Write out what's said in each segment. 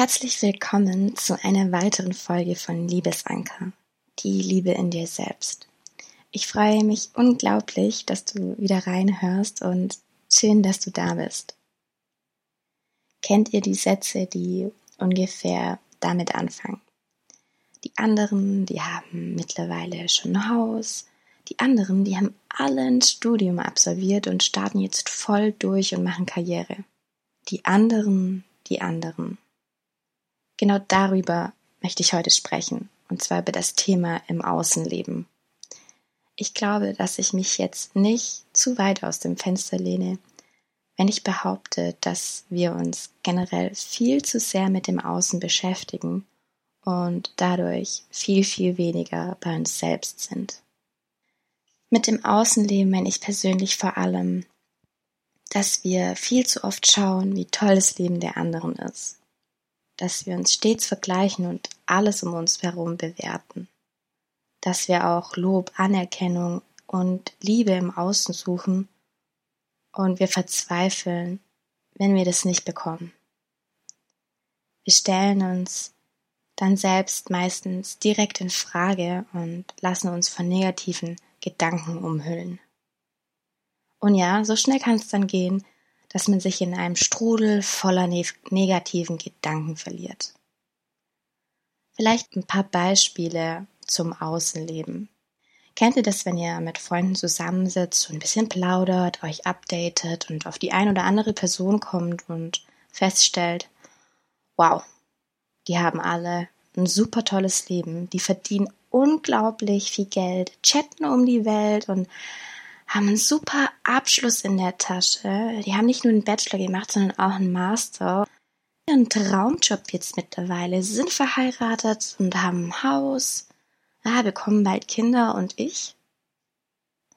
Herzlich willkommen zu einer weiteren Folge von Liebesanker, die Liebe in dir selbst. Ich freue mich unglaublich, dass du wieder reinhörst und schön, dass du da bist. Kennt ihr die Sätze, die ungefähr damit anfangen? Die anderen, die haben mittlerweile schon ein Haus, die anderen, die haben alle ein Studium absolviert und starten jetzt voll durch und machen Karriere. Die anderen, die anderen. Genau darüber möchte ich heute sprechen, und zwar über das Thema im Außenleben. Ich glaube, dass ich mich jetzt nicht zu weit aus dem Fenster lehne, wenn ich behaupte, dass wir uns generell viel zu sehr mit dem Außen beschäftigen und dadurch viel, viel weniger bei uns selbst sind. Mit dem Außenleben meine ich persönlich vor allem, dass wir viel zu oft schauen, wie toll das Leben der anderen ist dass wir uns stets vergleichen und alles um uns herum bewerten. Dass wir auch Lob, Anerkennung und Liebe im Außen suchen und wir verzweifeln, wenn wir das nicht bekommen. Wir stellen uns dann selbst meistens direkt in Frage und lassen uns von negativen Gedanken umhüllen. Und ja, so schnell kann es dann gehen, dass man sich in einem Strudel voller ne negativen Gedanken verliert. Vielleicht ein paar Beispiele zum Außenleben. Kennt ihr das, wenn ihr mit Freunden zusammensitzt und ein bisschen plaudert, euch updatet und auf die ein oder andere Person kommt und feststellt, wow, die haben alle ein super tolles Leben, die verdienen unglaublich viel Geld, chatten um die Welt und haben einen super Abschluss in der Tasche. Die haben nicht nur einen Bachelor gemacht, sondern auch einen Master. Einen Traumjob jetzt mittlerweile. Sie sind verheiratet und haben ein Haus. Ja, bekommen bald Kinder und ich?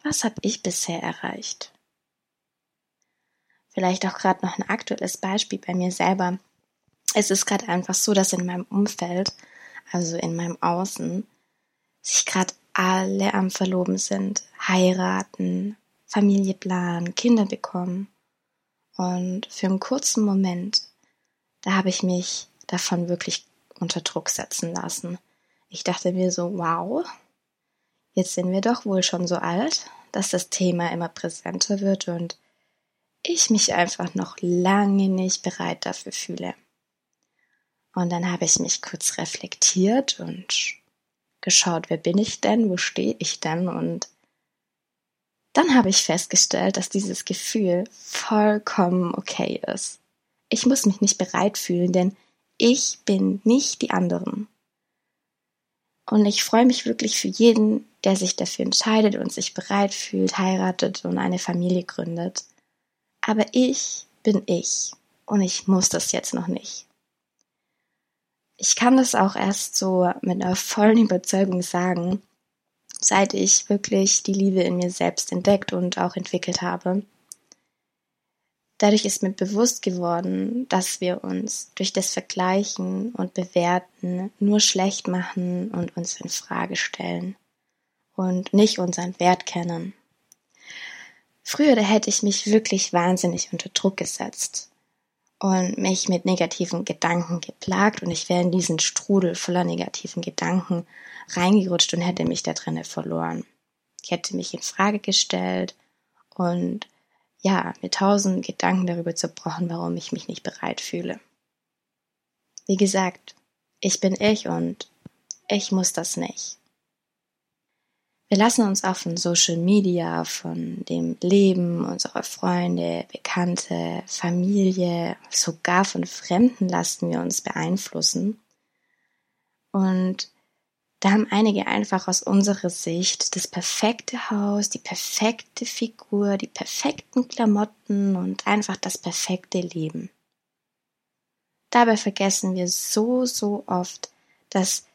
Was habe ich bisher erreicht? Vielleicht auch gerade noch ein aktuelles Beispiel bei mir selber. Es ist gerade einfach so, dass in meinem Umfeld, also in meinem Außen, sich gerade alle am Verloben sind, heiraten, Familie planen, Kinder bekommen. Und für einen kurzen Moment, da habe ich mich davon wirklich unter Druck setzen lassen. Ich dachte mir so, wow, jetzt sind wir doch wohl schon so alt, dass das Thema immer präsenter wird und ich mich einfach noch lange nicht bereit dafür fühle. Und dann habe ich mich kurz reflektiert und geschaut, wer bin ich denn, wo stehe ich denn und dann habe ich festgestellt, dass dieses Gefühl vollkommen okay ist. Ich muss mich nicht bereit fühlen, denn ich bin nicht die anderen. Und ich freue mich wirklich für jeden, der sich dafür entscheidet und sich bereit fühlt, heiratet und eine Familie gründet. Aber ich bin ich und ich muss das jetzt noch nicht ich kann das auch erst so mit einer vollen Überzeugung sagen, seit ich wirklich die Liebe in mir selbst entdeckt und auch entwickelt habe. Dadurch ist mir bewusst geworden, dass wir uns durch das Vergleichen und Bewerten nur schlecht machen und uns in Frage stellen und nicht unseren Wert kennen. Früher da hätte ich mich wirklich wahnsinnig unter Druck gesetzt und mich mit negativen Gedanken geplagt und ich wäre in diesen Strudel voller negativen Gedanken reingerutscht und hätte mich da drinnen verloren. Ich hätte mich in Frage gestellt und ja, mir tausend Gedanken darüber zerbrochen, warum ich mich nicht bereit fühle. Wie gesagt, ich bin ich und ich muss das nicht. Wir lassen uns auch von Social Media, von dem Leben unserer Freunde, Bekannte, Familie, sogar von Fremden lassen wir uns beeinflussen. Und da haben einige einfach aus unserer Sicht das perfekte Haus, die perfekte Figur, die perfekten Klamotten und einfach das perfekte Leben. Dabei vergessen wir so, so oft, dass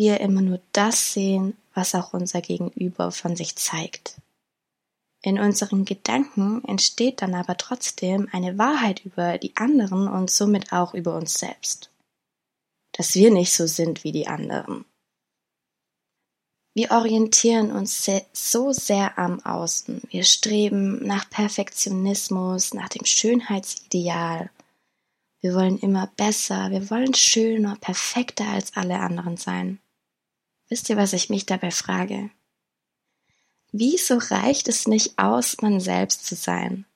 wir immer nur das sehen, was auch unser Gegenüber von sich zeigt. In unseren Gedanken entsteht dann aber trotzdem eine Wahrheit über die anderen und somit auch über uns selbst. Dass wir nicht so sind wie die anderen. Wir orientieren uns so sehr am Außen. Wir streben nach Perfektionismus, nach dem Schönheitsideal. Wir wollen immer besser, wir wollen schöner, perfekter als alle anderen sein. Wisst ihr, was ich mich dabei frage? Wieso reicht es nicht aus, man selbst zu sein?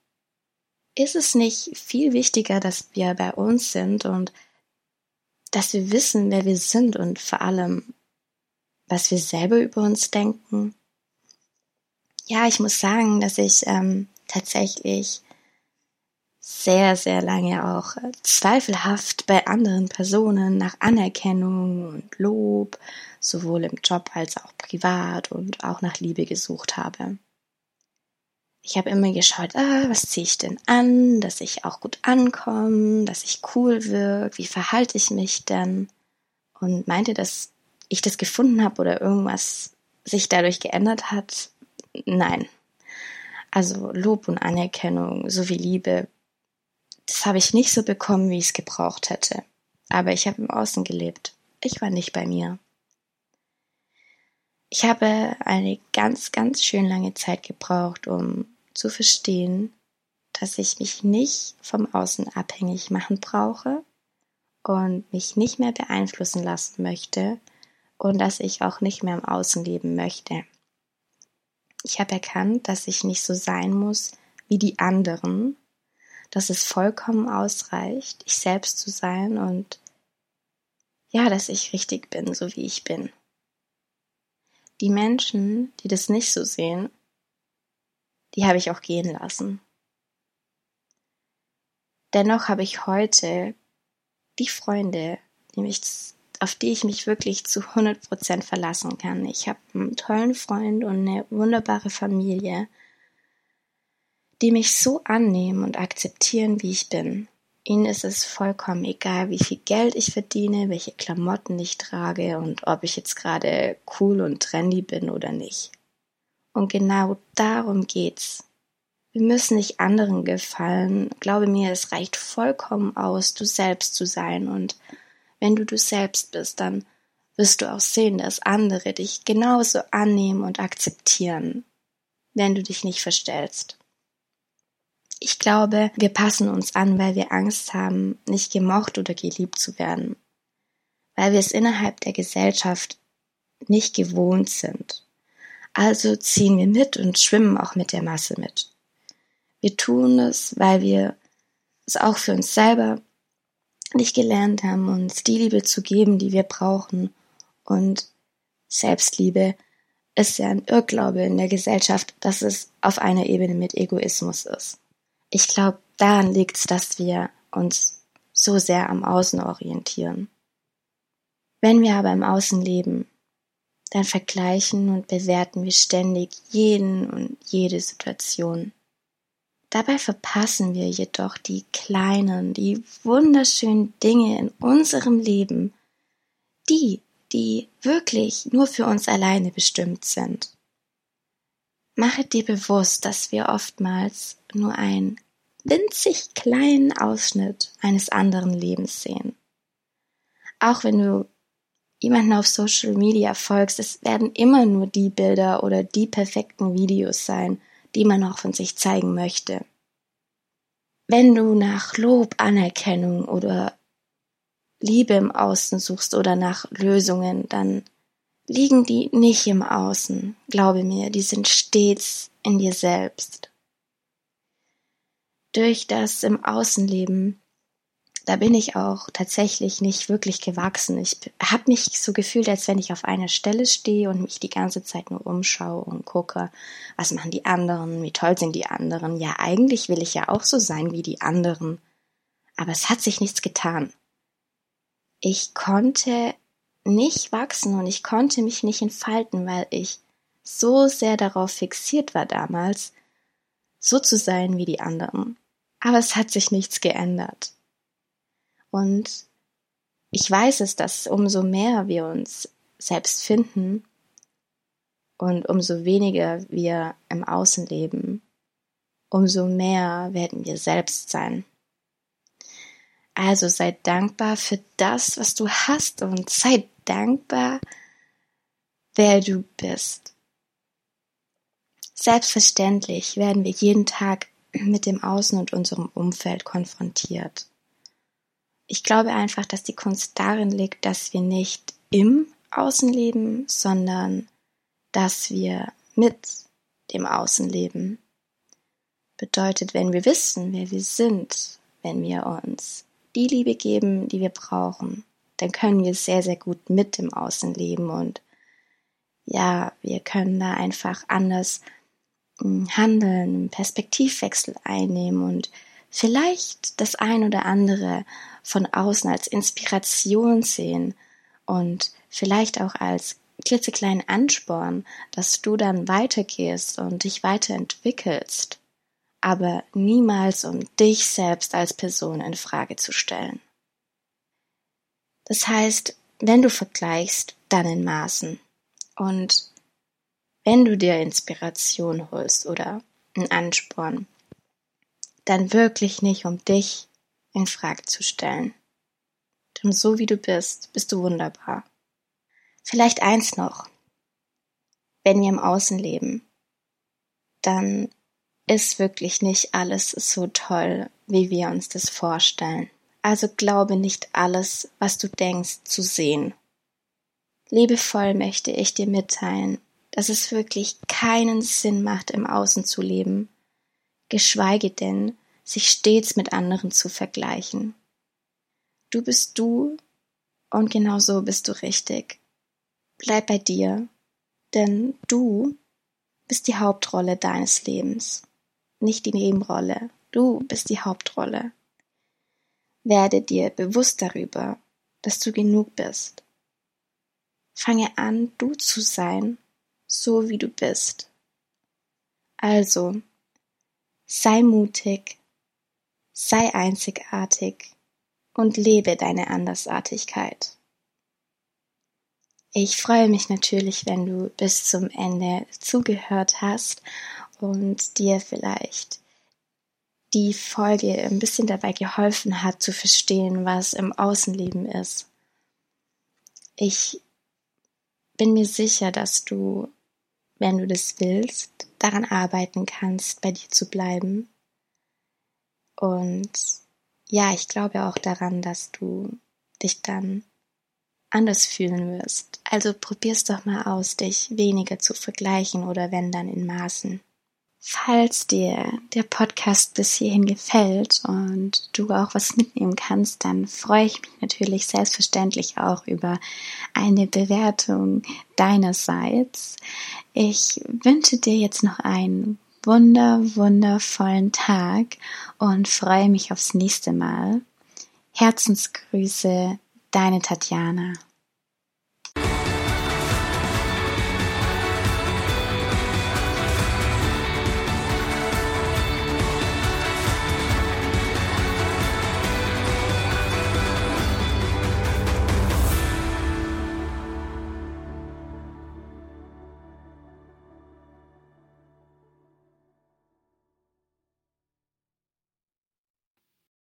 Ist es nicht viel wichtiger, dass wir bei uns sind und dass wir wissen, wer wir sind und vor allem, was wir selber über uns denken? Ja, ich muss sagen, dass ich ähm, tatsächlich sehr, sehr lange auch äh, zweifelhaft bei anderen Personen nach Anerkennung und Lob, sowohl im Job als auch privat und auch nach Liebe gesucht habe. Ich habe immer geschaut, ah, was ziehe ich denn an, dass ich auch gut ankomme, dass ich cool wirke, wie verhalte ich mich denn? Und meinte, dass ich das gefunden habe oder irgendwas sich dadurch geändert hat. Nein. Also Lob und Anerkennung sowie Liebe das habe ich nicht so bekommen, wie ich es gebraucht hätte. Aber ich habe im Außen gelebt. Ich war nicht bei mir. Ich habe eine ganz, ganz schön lange Zeit gebraucht, um zu verstehen, dass ich mich nicht vom Außen abhängig machen brauche und mich nicht mehr beeinflussen lassen möchte und dass ich auch nicht mehr im Außen leben möchte. Ich habe erkannt, dass ich nicht so sein muss wie die anderen, dass es vollkommen ausreicht, ich selbst zu sein und ja, dass ich richtig bin, so wie ich bin. Die Menschen, die das nicht so sehen, die habe ich auch gehen lassen. Dennoch habe ich heute die Freunde, die auf die ich mich wirklich zu 100% verlassen kann. Ich habe einen tollen Freund und eine wunderbare Familie, die mich so annehmen und akzeptieren, wie ich bin. Ihnen ist es vollkommen egal, wie viel Geld ich verdiene, welche Klamotten ich trage und ob ich jetzt gerade cool und trendy bin oder nicht. Und genau darum geht's. Wir müssen nicht anderen gefallen. Glaube mir, es reicht vollkommen aus, du selbst zu sein. Und wenn du du selbst bist, dann wirst du auch sehen, dass andere dich genauso annehmen und akzeptieren, wenn du dich nicht verstellst. Ich glaube, wir passen uns an, weil wir Angst haben, nicht gemocht oder geliebt zu werden. Weil wir es innerhalb der Gesellschaft nicht gewohnt sind. Also ziehen wir mit und schwimmen auch mit der Masse mit. Wir tun es, weil wir es auch für uns selber nicht gelernt haben, uns die Liebe zu geben, die wir brauchen. Und Selbstliebe ist ja ein Irrglaube in der Gesellschaft, dass es auf einer Ebene mit Egoismus ist. Ich glaube, daran liegt es, dass wir uns so sehr am Außen orientieren. Wenn wir aber im Außen leben, dann vergleichen und bewerten wir ständig jeden und jede Situation. Dabei verpassen wir jedoch die kleinen, die wunderschönen Dinge in unserem Leben, die, die wirklich nur für uns alleine bestimmt sind. Mache dir bewusst, dass wir oftmals nur ein winzig kleinen Ausschnitt eines anderen Lebens sehen. Auch wenn du jemanden auf Social Media folgst, es werden immer nur die Bilder oder die perfekten Videos sein, die man auch von sich zeigen möchte. Wenn du nach Lob, Anerkennung oder Liebe im Außen suchst oder nach Lösungen, dann liegen die nicht im Außen. Glaube mir, die sind stets in dir selbst durch das im Außenleben, da bin ich auch tatsächlich nicht wirklich gewachsen. Ich habe mich so gefühlt, als wenn ich auf einer Stelle stehe und mich die ganze Zeit nur umschaue und gucke, was machen die anderen, wie toll sind die anderen. Ja, eigentlich will ich ja auch so sein wie die anderen. Aber es hat sich nichts getan. Ich konnte nicht wachsen und ich konnte mich nicht entfalten, weil ich so sehr darauf fixiert war damals, so zu sein wie die anderen aber es hat sich nichts geändert. Und ich weiß es, dass umso mehr wir uns selbst finden und umso weniger wir im Außen leben, umso mehr werden wir selbst sein. Also sei dankbar für das, was du hast und sei dankbar, wer du bist. Selbstverständlich werden wir jeden Tag mit dem Außen und unserem Umfeld konfrontiert. Ich glaube einfach, dass die Kunst darin liegt, dass wir nicht im Außen leben, sondern dass wir mit dem Außen leben. Bedeutet, wenn wir wissen, wer wir sind, wenn wir uns die Liebe geben, die wir brauchen, dann können wir sehr, sehr gut mit dem Außen leben und ja, wir können da einfach anders hm, handeln, Perspektivwechsel einnehmen und vielleicht das ein oder andere von außen als Inspiration sehen und vielleicht auch als klitzekleinen Ansporn, dass du dann weitergehst und dich weiterentwickelst, aber niemals um dich selbst als Person in Frage zu stellen. Das heißt, wenn du vergleichst, dann in Maßen. Und wenn du dir Inspiration holst oder einen Ansporn, dann wirklich nicht, um dich in Frage zu stellen. Denn so wie du bist, bist du wunderbar. Vielleicht eins noch. Wenn wir im Außen leben, dann ist wirklich nicht alles so toll, wie wir uns das vorstellen. Also glaube nicht alles, was du denkst, zu sehen. Liebevoll möchte ich dir mitteilen, dass es wirklich keinen Sinn macht, im Außen zu leben, geschweige denn, sich stets mit anderen zu vergleichen. Du bist du und genau so bist du richtig. Bleib bei dir, denn du bist die Hauptrolle deines Lebens, nicht die Nebenrolle. Du bist die Hauptrolle. Werde dir bewusst darüber, dass du genug bist. Fange an, du zu sein, so wie du bist. Also, sei mutig, sei einzigartig und lebe deine Andersartigkeit. Ich freue mich natürlich, wenn du bis zum Ende zugehört hast und dir vielleicht die Folge ein bisschen dabei geholfen hat zu verstehen, was im Außenleben ist. Ich bin mir sicher, dass du, wenn du das willst, daran arbeiten kannst, bei dir zu bleiben. Und ja, ich glaube auch daran, dass du dich dann anders fühlen wirst. Also probier's doch mal aus, dich weniger zu vergleichen oder wenn dann in Maßen. Falls dir der Podcast bis hierhin gefällt und du auch was mitnehmen kannst, dann freue ich mich natürlich selbstverständlich auch über eine Bewertung deinerseits. Ich wünsche dir jetzt noch einen wunder, wundervollen Tag und freue mich aufs nächste Mal. Herzensgrüße, deine Tatjana.